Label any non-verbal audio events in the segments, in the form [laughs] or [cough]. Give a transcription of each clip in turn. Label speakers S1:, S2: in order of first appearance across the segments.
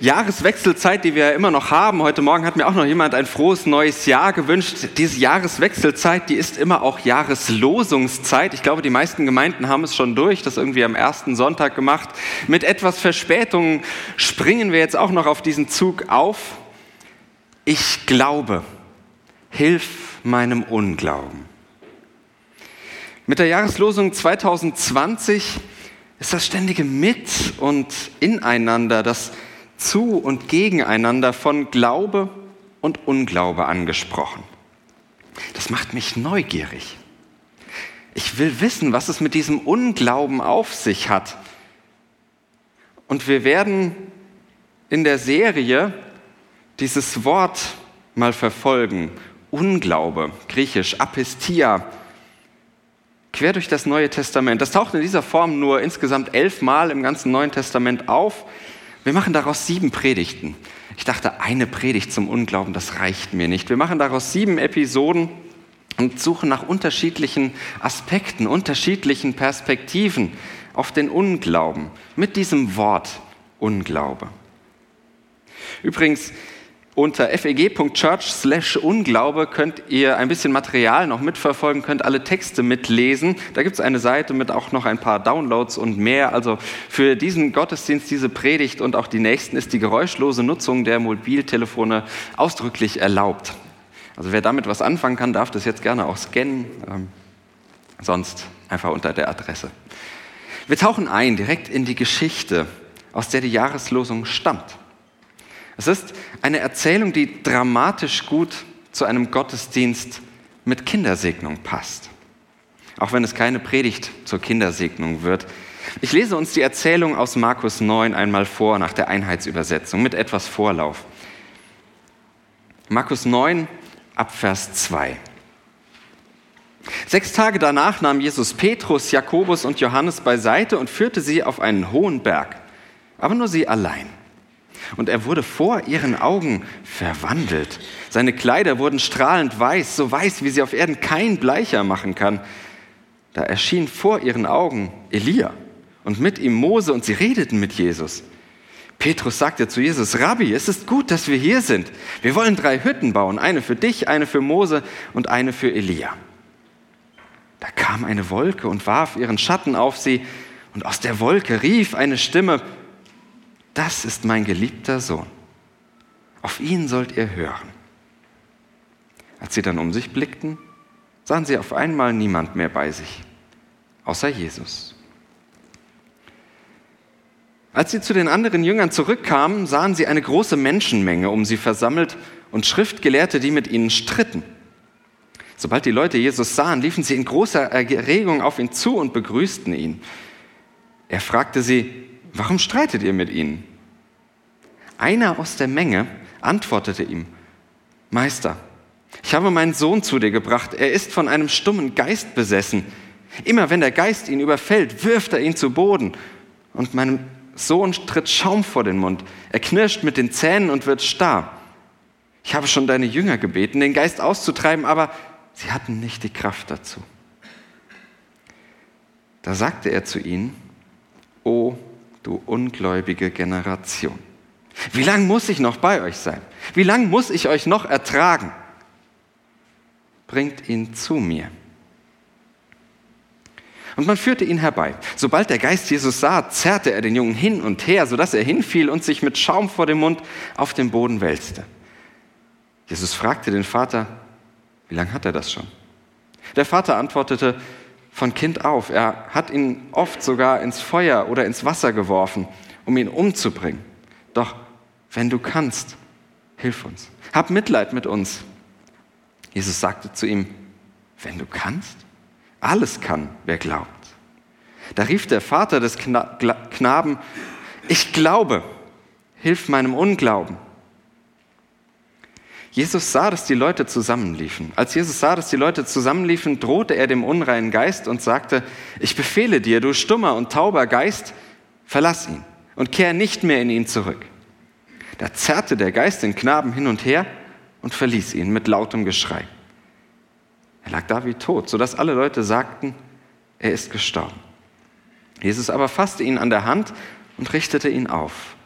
S1: Jahreswechselzeit, die wir immer noch haben. Heute Morgen hat mir auch noch jemand ein frohes neues Jahr gewünscht. Diese Jahreswechselzeit, die ist immer auch Jahreslosungszeit. Ich glaube, die meisten Gemeinden haben es schon durch, das irgendwie am ersten Sonntag gemacht. Mit etwas Verspätung springen wir jetzt auch noch auf diesen Zug auf. Ich glaube, hilf meinem Unglauben. Mit der Jahreslosung 2020 ist das ständige Mit- und Ineinander, das zu und gegeneinander von Glaube und Unglaube angesprochen. Das macht mich neugierig. Ich will wissen, was es mit diesem Unglauben auf sich hat. Und wir werden in der Serie dieses Wort mal verfolgen. Unglaube, griechisch Apistia, quer durch das Neue Testament. Das taucht in dieser Form nur insgesamt elfmal im ganzen Neuen Testament auf. Wir machen daraus sieben Predigten. Ich dachte, eine Predigt zum Unglauben, das reicht mir nicht. Wir machen daraus sieben Episoden und suchen nach unterschiedlichen Aspekten, unterschiedlichen Perspektiven auf den Unglauben mit diesem Wort Unglaube. Übrigens, unter feg.church/unglaube könnt ihr ein bisschen Material noch mitverfolgen, könnt alle Texte mitlesen. Da gibt es eine Seite mit auch noch ein paar Downloads und mehr. Also für diesen Gottesdienst, diese Predigt und auch die nächsten ist die geräuschlose Nutzung der Mobiltelefone ausdrücklich erlaubt. Also wer damit was anfangen kann, darf das jetzt gerne auch scannen. Ähm, sonst einfach unter der Adresse. Wir tauchen ein direkt in die Geschichte, aus der die Jahreslosung stammt. Es ist eine Erzählung, die dramatisch gut zu einem Gottesdienst mit Kindersegnung passt. Auch wenn es keine Predigt zur Kindersegnung wird. Ich lese uns die Erzählung aus Markus 9 einmal vor nach der Einheitsübersetzung mit etwas Vorlauf. Markus 9 ab Vers 2. Sechs Tage danach nahm Jesus Petrus, Jakobus und Johannes beiseite und führte sie auf einen hohen Berg, aber nur sie allein und er wurde vor ihren Augen verwandelt. Seine Kleider wurden strahlend weiß, so weiß, wie sie auf Erden kein Bleicher machen kann. Da erschien vor ihren Augen Elia und mit ihm Mose und sie redeten mit Jesus. Petrus sagte zu Jesus, Rabbi, es ist gut, dass wir hier sind. Wir wollen drei Hütten bauen, eine für dich, eine für Mose und eine für Elia. Da kam eine Wolke und warf ihren Schatten auf sie, und aus der Wolke rief eine Stimme, das ist mein geliebter Sohn. Auf ihn sollt ihr hören. Als sie dann um sich blickten, sahen sie auf einmal niemand mehr bei sich, außer Jesus. Als sie zu den anderen Jüngern zurückkamen, sahen sie eine große Menschenmenge um sie versammelt und Schriftgelehrte, die mit ihnen stritten. Sobald die Leute Jesus sahen, liefen sie in großer Erregung auf ihn zu und begrüßten ihn. Er fragte sie, warum streitet ihr mit ihnen? Einer aus der Menge antwortete ihm, Meister, ich habe meinen Sohn zu dir gebracht, er ist von einem stummen Geist besessen. Immer wenn der Geist ihn überfällt, wirft er ihn zu Boden. Und meinem Sohn tritt Schaum vor den Mund. Er knirscht mit den Zähnen und wird starr. Ich habe schon deine Jünger gebeten, den Geist auszutreiben, aber sie hatten nicht die Kraft dazu. Da sagte er zu ihnen, O du ungläubige Generation. Wie lange muss ich noch bei euch sein? Wie lange muss ich euch noch ertragen? Bringt ihn zu mir. Und man führte ihn herbei. Sobald der Geist Jesus sah, zerrte er den Jungen hin und her, sodass er hinfiel und sich mit Schaum vor dem Mund auf den Boden wälzte. Jesus fragte den Vater, wie lange hat er das schon? Der Vater antwortete, von Kind auf. Er hat ihn oft sogar ins Feuer oder ins Wasser geworfen, um ihn umzubringen. Doch wenn du kannst, hilf uns. Hab Mitleid mit uns. Jesus sagte zu ihm, wenn du kannst, alles kann, wer glaubt. Da rief der Vater des Knaben, ich glaube, hilf meinem Unglauben. Jesus sah, dass die Leute zusammenliefen. Als Jesus sah, dass die Leute zusammenliefen, drohte er dem unreinen Geist und sagte, ich befehle dir, du stummer und tauber Geist, verlass ihn und kehr nicht mehr in ihn zurück. Da zerrte der Geist den Knaben hin und her und verließ ihn mit lautem Geschrei. Er lag da wie tot, sodass alle Leute sagten, er ist gestorben. Jesus aber fasste ihn an der Hand und richtete ihn auf,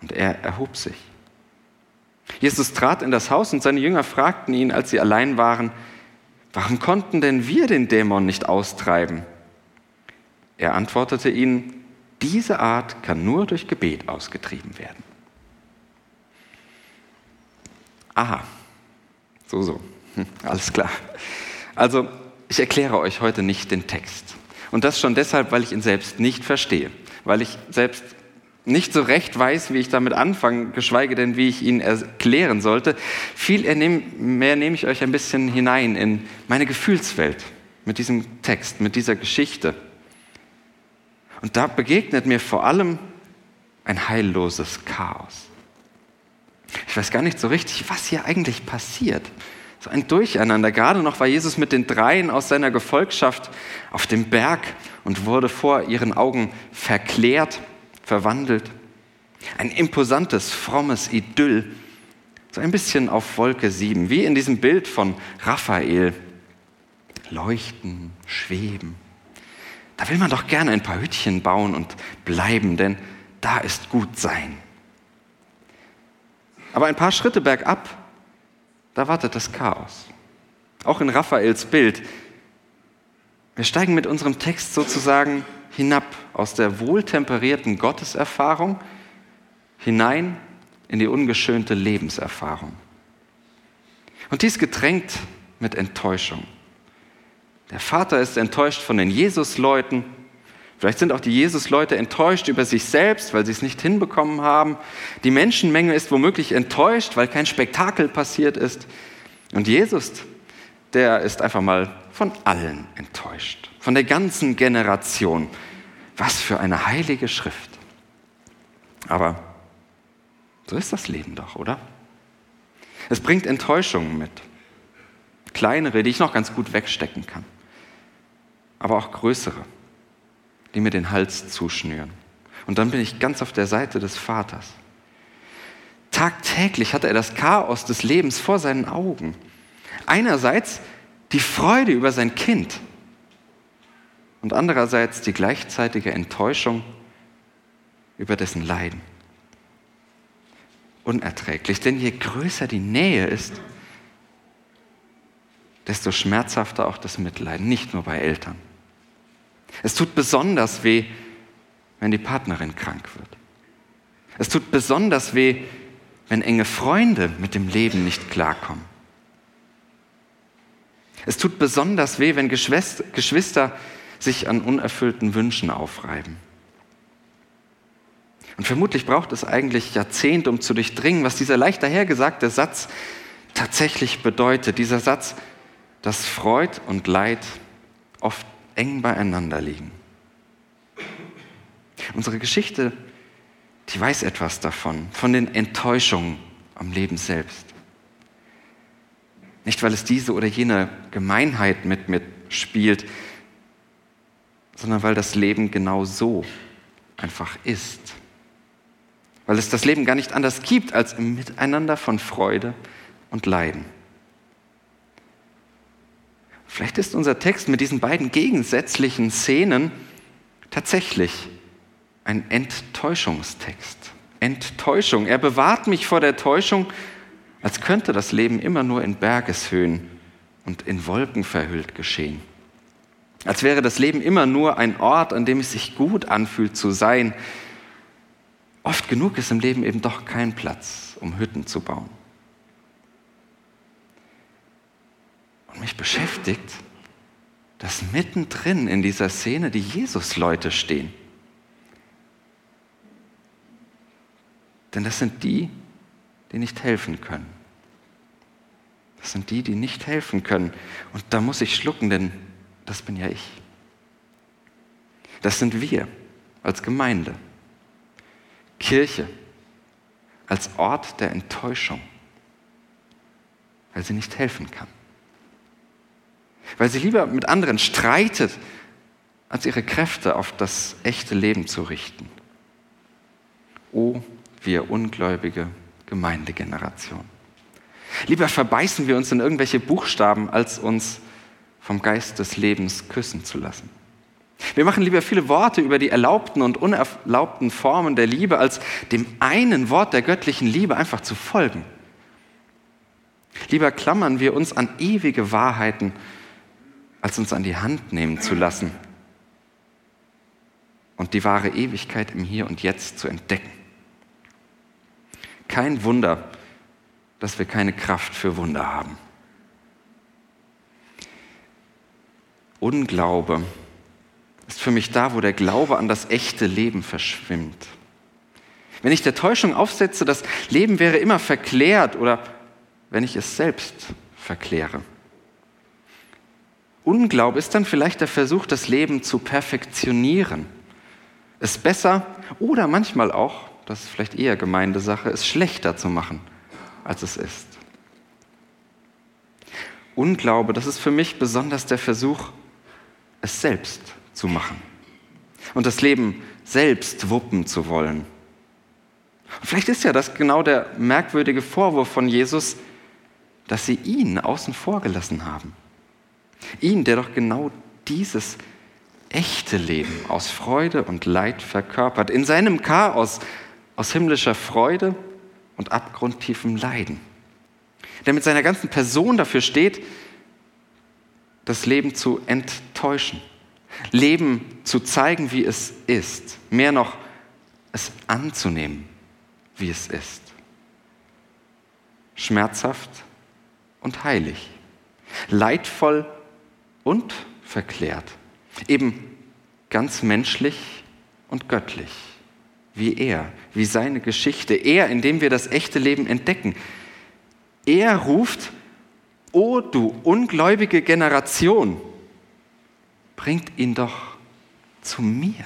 S1: und er erhob sich. Jesus trat in das Haus und seine Jünger fragten ihn, als sie allein waren, warum konnten denn wir den Dämon nicht austreiben? Er antwortete ihnen, diese Art kann nur durch Gebet ausgetrieben werden. Aha, so, so, [laughs] alles klar. Also, ich erkläre euch heute nicht den Text. Und das schon deshalb, weil ich ihn selbst nicht verstehe, weil ich selbst nicht so recht weiß, wie ich damit anfangen, geschweige denn, wie ich ihn erklären sollte. Viel mehr nehme ich euch ein bisschen hinein in meine Gefühlswelt mit diesem Text, mit dieser Geschichte. Und da begegnet mir vor allem ein heilloses Chaos. Ich weiß gar nicht so richtig, was hier eigentlich passiert. So ein Durcheinander. Gerade noch war Jesus mit den Dreien aus seiner Gefolgschaft auf dem Berg und wurde vor ihren Augen verklärt verwandelt. Ein imposantes, frommes Idyll, so ein bisschen auf Wolke 7, wie in diesem Bild von Raphael. Leuchten, schweben. Da will man doch gerne ein paar Hütchen bauen und bleiben, denn da ist gut sein. Aber ein paar Schritte bergab, da wartet das Chaos. Auch in Raphaels Bild. Wir steigen mit unserem Text sozusagen hinab aus der wohltemperierten Gotteserfahrung hinein in die ungeschönte Lebenserfahrung. Und dies getränkt mit Enttäuschung. Der Vater ist enttäuscht von den Jesusleuten. Vielleicht sind auch die Jesusleute enttäuscht über sich selbst, weil sie es nicht hinbekommen haben. Die Menschenmenge ist womöglich enttäuscht, weil kein Spektakel passiert ist. Und Jesus, der ist einfach mal von allen enttäuscht, von der ganzen Generation. Was für eine heilige Schrift. Aber so ist das Leben doch, oder? Es bringt Enttäuschungen mit. Kleinere, die ich noch ganz gut wegstecken kann. Aber auch größere, die mir den Hals zuschnüren. Und dann bin ich ganz auf der Seite des Vaters. Tagtäglich hat er das Chaos des Lebens vor seinen Augen. Einerseits die Freude über sein Kind und andererseits die gleichzeitige Enttäuschung über dessen Leiden. Unerträglich, denn je größer die Nähe ist, desto schmerzhafter auch das Mitleiden, nicht nur bei Eltern. Es tut besonders weh, wenn die Partnerin krank wird. Es tut besonders weh, wenn enge Freunde mit dem Leben nicht klarkommen. Es tut besonders weh, wenn Geschwister sich an unerfüllten Wünschen aufreiben. Und vermutlich braucht es eigentlich Jahrzehnte, um zu durchdringen, was dieser leicht dahergesagte Satz tatsächlich bedeutet. Dieser Satz, dass Freud und Leid oft eng beieinander liegen. Unsere Geschichte, die weiß etwas davon, von den Enttäuschungen am Leben selbst. Nicht, weil es diese oder jene Gemeinheit mit mir spielt, sondern weil das Leben genau so einfach ist. Weil es das Leben gar nicht anders gibt als im Miteinander von Freude und Leiden. Vielleicht ist unser Text mit diesen beiden gegensätzlichen Szenen tatsächlich ein Enttäuschungstext. Enttäuschung. Er bewahrt mich vor der Täuschung, als könnte das Leben immer nur in Bergeshöhen und in Wolken verhüllt geschehen. Als wäre das Leben immer nur ein Ort, an dem es sich gut anfühlt zu sein. Oft genug ist im Leben eben doch kein Platz, um Hütten zu bauen. Und mich beschäftigt, dass mittendrin in dieser Szene die Jesus-Leute stehen. Denn das sind die, die nicht helfen können. Das sind die, die nicht helfen können. Und da muss ich schlucken, denn das bin ja ich. Das sind wir als Gemeinde. Kirche als Ort der Enttäuschung. weil sie nicht helfen kann. Weil sie lieber mit anderen streitet, als ihre Kräfte auf das echte Leben zu richten. O, wir ungläubige Gemeindegeneration. Lieber verbeißen wir uns in irgendwelche Buchstaben, als uns vom Geist des Lebens küssen zu lassen. Wir machen lieber viele Worte über die erlaubten und unerlaubten Formen der Liebe, als dem einen Wort der göttlichen Liebe einfach zu folgen. Lieber klammern wir uns an ewige Wahrheiten, als uns an die Hand nehmen zu lassen und die wahre Ewigkeit im Hier und Jetzt zu entdecken. Kein Wunder, dass wir keine Kraft für Wunder haben. Unglaube ist für mich da, wo der Glaube an das echte Leben verschwimmt. Wenn ich der Täuschung aufsetze, das Leben wäre immer verklärt oder wenn ich es selbst verkläre. Unglaube ist dann vielleicht der Versuch, das Leben zu perfektionieren, es besser oder manchmal auch, das ist vielleicht eher Gemeindesache, es schlechter zu machen, als es ist. Unglaube, das ist für mich besonders der Versuch, es selbst zu machen und das Leben selbst wuppen zu wollen. Vielleicht ist ja das genau der merkwürdige Vorwurf von Jesus, dass sie ihn außen vor gelassen haben. Ihn, der doch genau dieses echte Leben aus Freude und Leid verkörpert, in seinem Chaos aus himmlischer Freude und abgrundtiefem Leiden. Der mit seiner ganzen Person dafür steht, das Leben zu enttäuschen, Leben zu zeigen, wie es ist, mehr noch es anzunehmen, wie es ist. Schmerzhaft und heilig, leidvoll und verklärt, eben ganz menschlich und göttlich, wie er, wie seine Geschichte, er, in dem wir das echte Leben entdecken. Er ruft, O du ungläubige Generation, bringt ihn doch zu mir.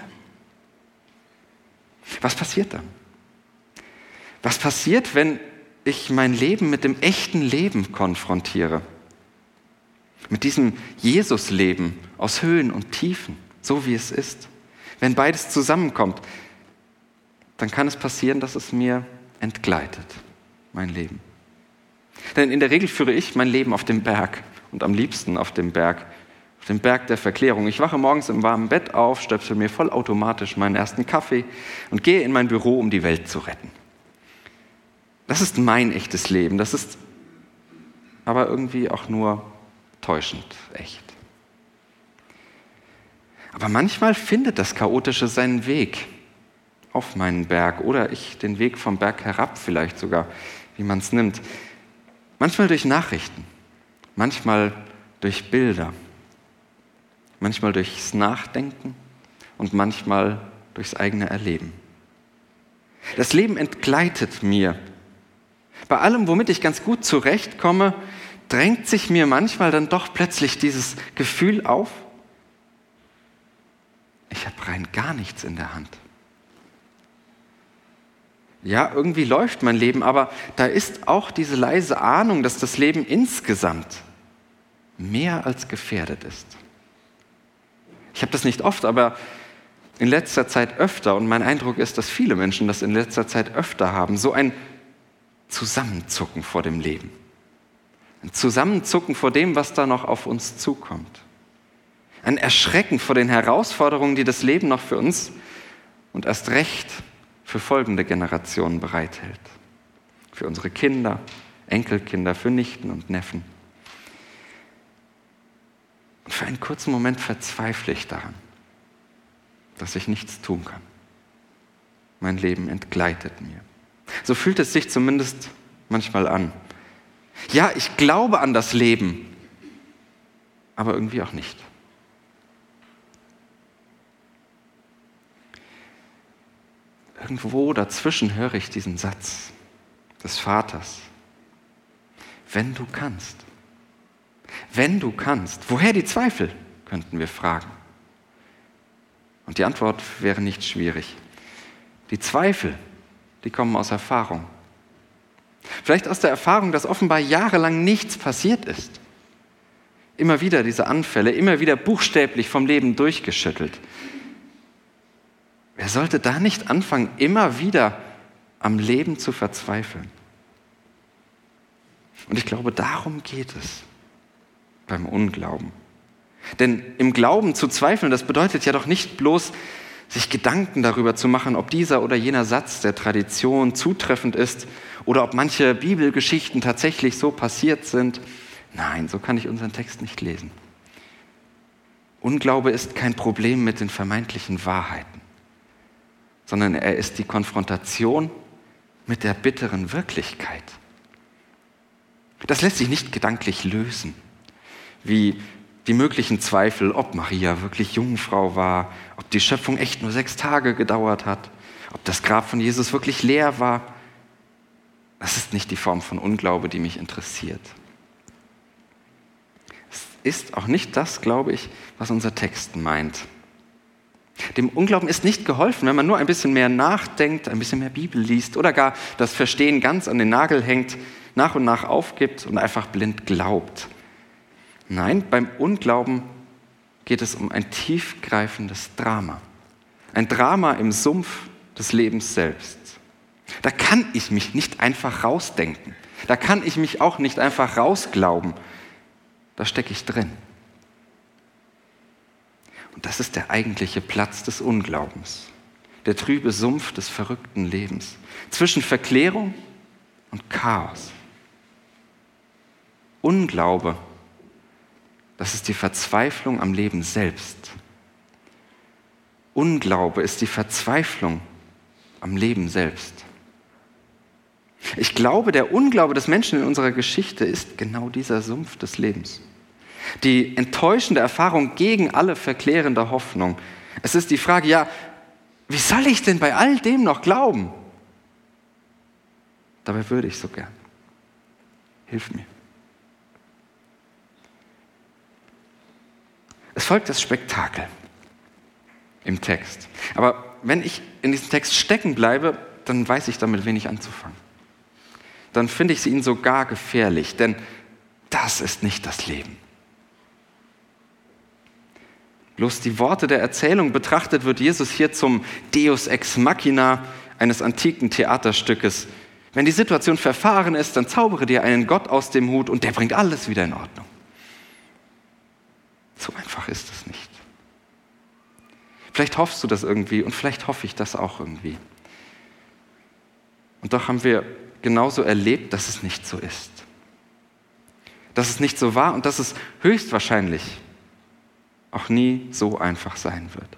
S1: Was passiert dann? Was passiert, wenn ich mein Leben mit dem echten Leben konfrontiere? Mit diesem Jesus-Leben aus Höhen und Tiefen, so wie es ist. Wenn beides zusammenkommt, dann kann es passieren, dass es mir entgleitet, mein Leben. Denn in der Regel führe ich mein Leben auf dem Berg und am liebsten auf dem Berg, auf dem Berg der Verklärung. Ich wache morgens im warmen Bett auf, stöpsel mir vollautomatisch meinen ersten Kaffee und gehe in mein Büro, um die Welt zu retten. Das ist mein echtes Leben. Das ist aber irgendwie auch nur täuschend, echt. Aber manchmal findet das Chaotische seinen Weg auf meinen Berg oder ich den Weg vom Berg herab vielleicht sogar, wie man es nimmt. Manchmal durch Nachrichten, manchmal durch Bilder, manchmal durchs Nachdenken und manchmal durchs eigene Erleben. Das Leben entgleitet mir. Bei allem, womit ich ganz gut zurechtkomme, drängt sich mir manchmal dann doch plötzlich dieses Gefühl auf, ich habe rein gar nichts in der Hand. Ja, irgendwie läuft mein Leben, aber da ist auch diese leise Ahnung, dass das Leben insgesamt mehr als gefährdet ist. Ich habe das nicht oft, aber in letzter Zeit öfter und mein Eindruck ist, dass viele Menschen das in letzter Zeit öfter haben, so ein Zusammenzucken vor dem Leben. Ein Zusammenzucken vor dem, was da noch auf uns zukommt. Ein Erschrecken vor den Herausforderungen, die das Leben noch für uns und erst recht für folgende Generationen bereithält. Für unsere Kinder, Enkelkinder, für Nichten und Neffen. Und für einen kurzen Moment verzweifle ich daran, dass ich nichts tun kann. Mein Leben entgleitet mir. So fühlt es sich zumindest manchmal an. Ja, ich glaube an das Leben, aber irgendwie auch nicht. Irgendwo dazwischen höre ich diesen Satz des Vaters. Wenn du kannst. Wenn du kannst. Woher die Zweifel, könnten wir fragen. Und die Antwort wäre nicht schwierig. Die Zweifel, die kommen aus Erfahrung. Vielleicht aus der Erfahrung, dass offenbar jahrelang nichts passiert ist. Immer wieder diese Anfälle, immer wieder buchstäblich vom Leben durchgeschüttelt. Wer sollte da nicht anfangen, immer wieder am Leben zu verzweifeln? Und ich glaube, darum geht es beim Unglauben. Denn im Glauben zu zweifeln, das bedeutet ja doch nicht bloß, sich Gedanken darüber zu machen, ob dieser oder jener Satz der Tradition zutreffend ist oder ob manche Bibelgeschichten tatsächlich so passiert sind. Nein, so kann ich unseren Text nicht lesen. Unglaube ist kein Problem mit den vermeintlichen Wahrheiten, sondern er ist die Konfrontation mit der bitteren Wirklichkeit. Das lässt sich nicht gedanklich lösen, wie die möglichen Zweifel, ob Maria wirklich Jungfrau war, ob die Schöpfung echt nur sechs Tage gedauert hat, ob das Grab von Jesus wirklich leer war. Das ist nicht die Form von Unglaube, die mich interessiert. Es ist auch nicht das, glaube ich, was unser Text meint. Dem Unglauben ist nicht geholfen, wenn man nur ein bisschen mehr nachdenkt, ein bisschen mehr Bibel liest oder gar das Verstehen ganz an den Nagel hängt, nach und nach aufgibt und einfach blind glaubt. Nein, beim Unglauben geht es um ein tiefgreifendes Drama. Ein Drama im Sumpf des Lebens selbst. Da kann ich mich nicht einfach rausdenken. Da kann ich mich auch nicht einfach rausglauben. Da stecke ich drin. Und das ist der eigentliche Platz des Unglaubens. Der trübe Sumpf des verrückten Lebens. Zwischen Verklärung und Chaos. Unglaube das ist die Verzweiflung am Leben selbst. Unglaube ist die Verzweiflung am Leben selbst. Ich glaube, der Unglaube des Menschen in unserer Geschichte ist genau dieser Sumpf des Lebens. Die enttäuschende Erfahrung gegen alle verklärende Hoffnung. Es ist die Frage, ja, wie soll ich denn bei all dem noch glauben? Dabei würde ich so gern. Hilf mir. Es folgt das Spektakel im Text. Aber wenn ich in diesem Text stecken bleibe, dann weiß ich damit wenig anzufangen. Dann finde ich sie ihn sogar gefährlich, denn das ist nicht das Leben. Bloß die Worte der Erzählung betrachtet wird Jesus hier zum Deus ex machina eines antiken Theaterstückes. Wenn die Situation verfahren ist, dann zaubere dir einen Gott aus dem Hut und der bringt alles wieder in Ordnung. So einfach ist es nicht. Vielleicht hoffst du das irgendwie und vielleicht hoffe ich das auch irgendwie. Und doch haben wir genauso erlebt, dass es nicht so ist. Dass es nicht so war und dass es höchstwahrscheinlich auch nie so einfach sein wird.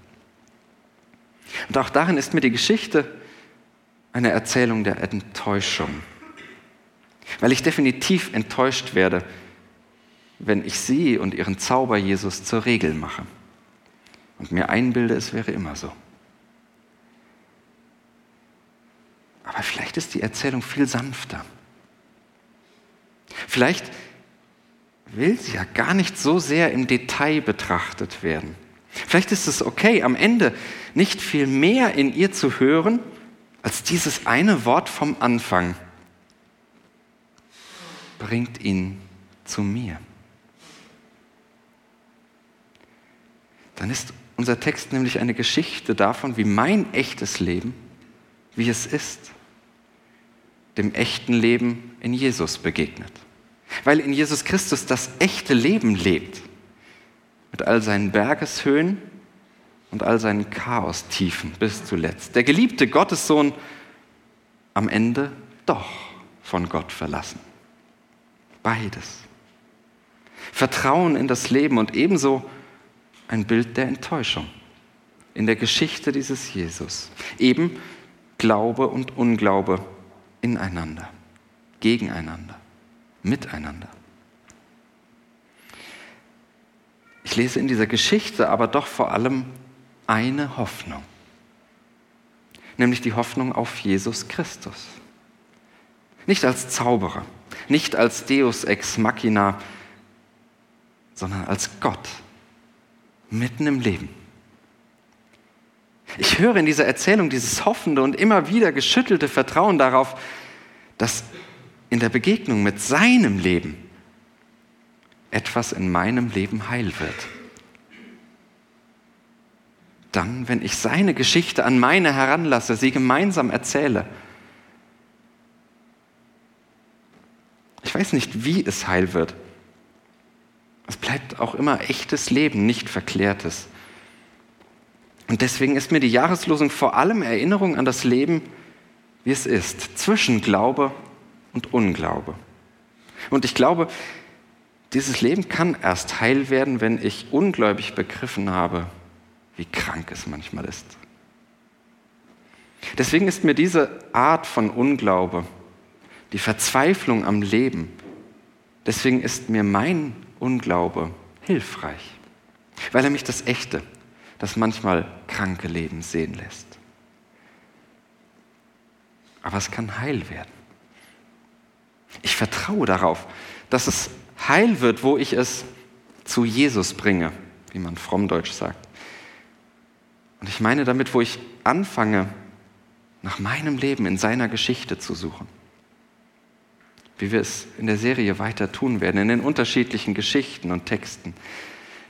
S1: Und auch darin ist mir die Geschichte eine Erzählung der Enttäuschung. Weil ich definitiv enttäuscht werde, wenn ich sie und ihren Zauber Jesus zur Regel mache und mir einbilde, es wäre immer so. Aber vielleicht ist die Erzählung viel sanfter. Vielleicht will sie ja gar nicht so sehr im Detail betrachtet werden. Vielleicht ist es okay, am Ende nicht viel mehr in ihr zu hören, als dieses eine Wort vom Anfang. Bringt ihn zu mir. dann ist unser Text nämlich eine Geschichte davon, wie mein echtes Leben, wie es ist, dem echten Leben in Jesus begegnet. Weil in Jesus Christus das echte Leben lebt, mit all seinen Bergeshöhen und all seinen Chaostiefen bis zuletzt. Der geliebte Gottessohn am Ende doch von Gott verlassen. Beides. Vertrauen in das Leben und ebenso ein Bild der Enttäuschung in der Geschichte dieses Jesus. Eben Glaube und Unglaube ineinander, gegeneinander, miteinander. Ich lese in dieser Geschichte aber doch vor allem eine Hoffnung, nämlich die Hoffnung auf Jesus Christus. Nicht als Zauberer, nicht als Deus ex machina, sondern als Gott, mitten im Leben. Ich höre in dieser Erzählung dieses hoffende und immer wieder geschüttelte Vertrauen darauf, dass in der Begegnung mit seinem Leben etwas in meinem Leben heil wird. Dann, wenn ich seine Geschichte an meine heranlasse, sie gemeinsam erzähle. Ich weiß nicht, wie es heil wird. Es bleibt auch immer echtes Leben, nicht verklärtes. Und deswegen ist mir die Jahreslosung vor allem Erinnerung an das Leben, wie es ist, zwischen Glaube und Unglaube. Und ich glaube, dieses Leben kann erst heil werden, wenn ich ungläubig begriffen habe, wie krank es manchmal ist. Deswegen ist mir diese Art von Unglaube, die Verzweiflung am Leben, deswegen ist mir mein Unglaube hilfreich, weil er mich das Echte, das manchmal kranke Leben sehen lässt. Aber es kann heil werden. Ich vertraue darauf, dass es heil wird, wo ich es zu Jesus bringe, wie man frommdeutsch sagt. Und ich meine damit, wo ich anfange, nach meinem Leben in seiner Geschichte zu suchen. Wie wir es in der Serie weiter tun werden, in den unterschiedlichen Geschichten und Texten.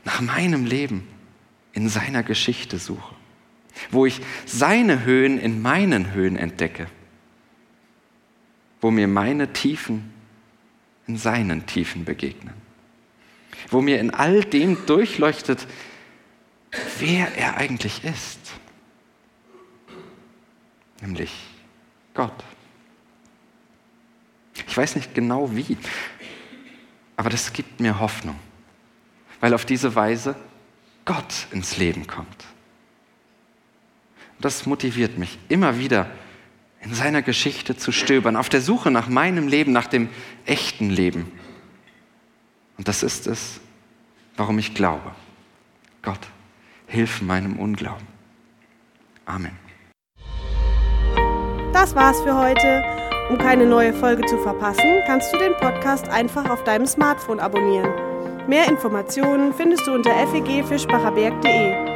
S1: Nach meinem Leben in seiner Geschichte suche. Wo ich seine Höhen in meinen Höhen entdecke. Wo mir meine Tiefen in seinen Tiefen begegnen. Wo mir in all dem durchleuchtet, wer er eigentlich ist. Nämlich Gott. Ich weiß nicht genau wie, aber das gibt mir Hoffnung, weil auf diese Weise Gott ins Leben kommt. Das motiviert mich immer wieder in seiner Geschichte zu stöbern, auf der Suche nach meinem Leben, nach dem echten Leben. Und das ist es, warum ich glaube. Gott, hilf meinem Unglauben. Amen.
S2: Das war's für heute. Um keine neue Folge zu verpassen, kannst du den Podcast einfach auf deinem Smartphone abonnieren. Mehr Informationen findest du unter fegfischbacherberg.de.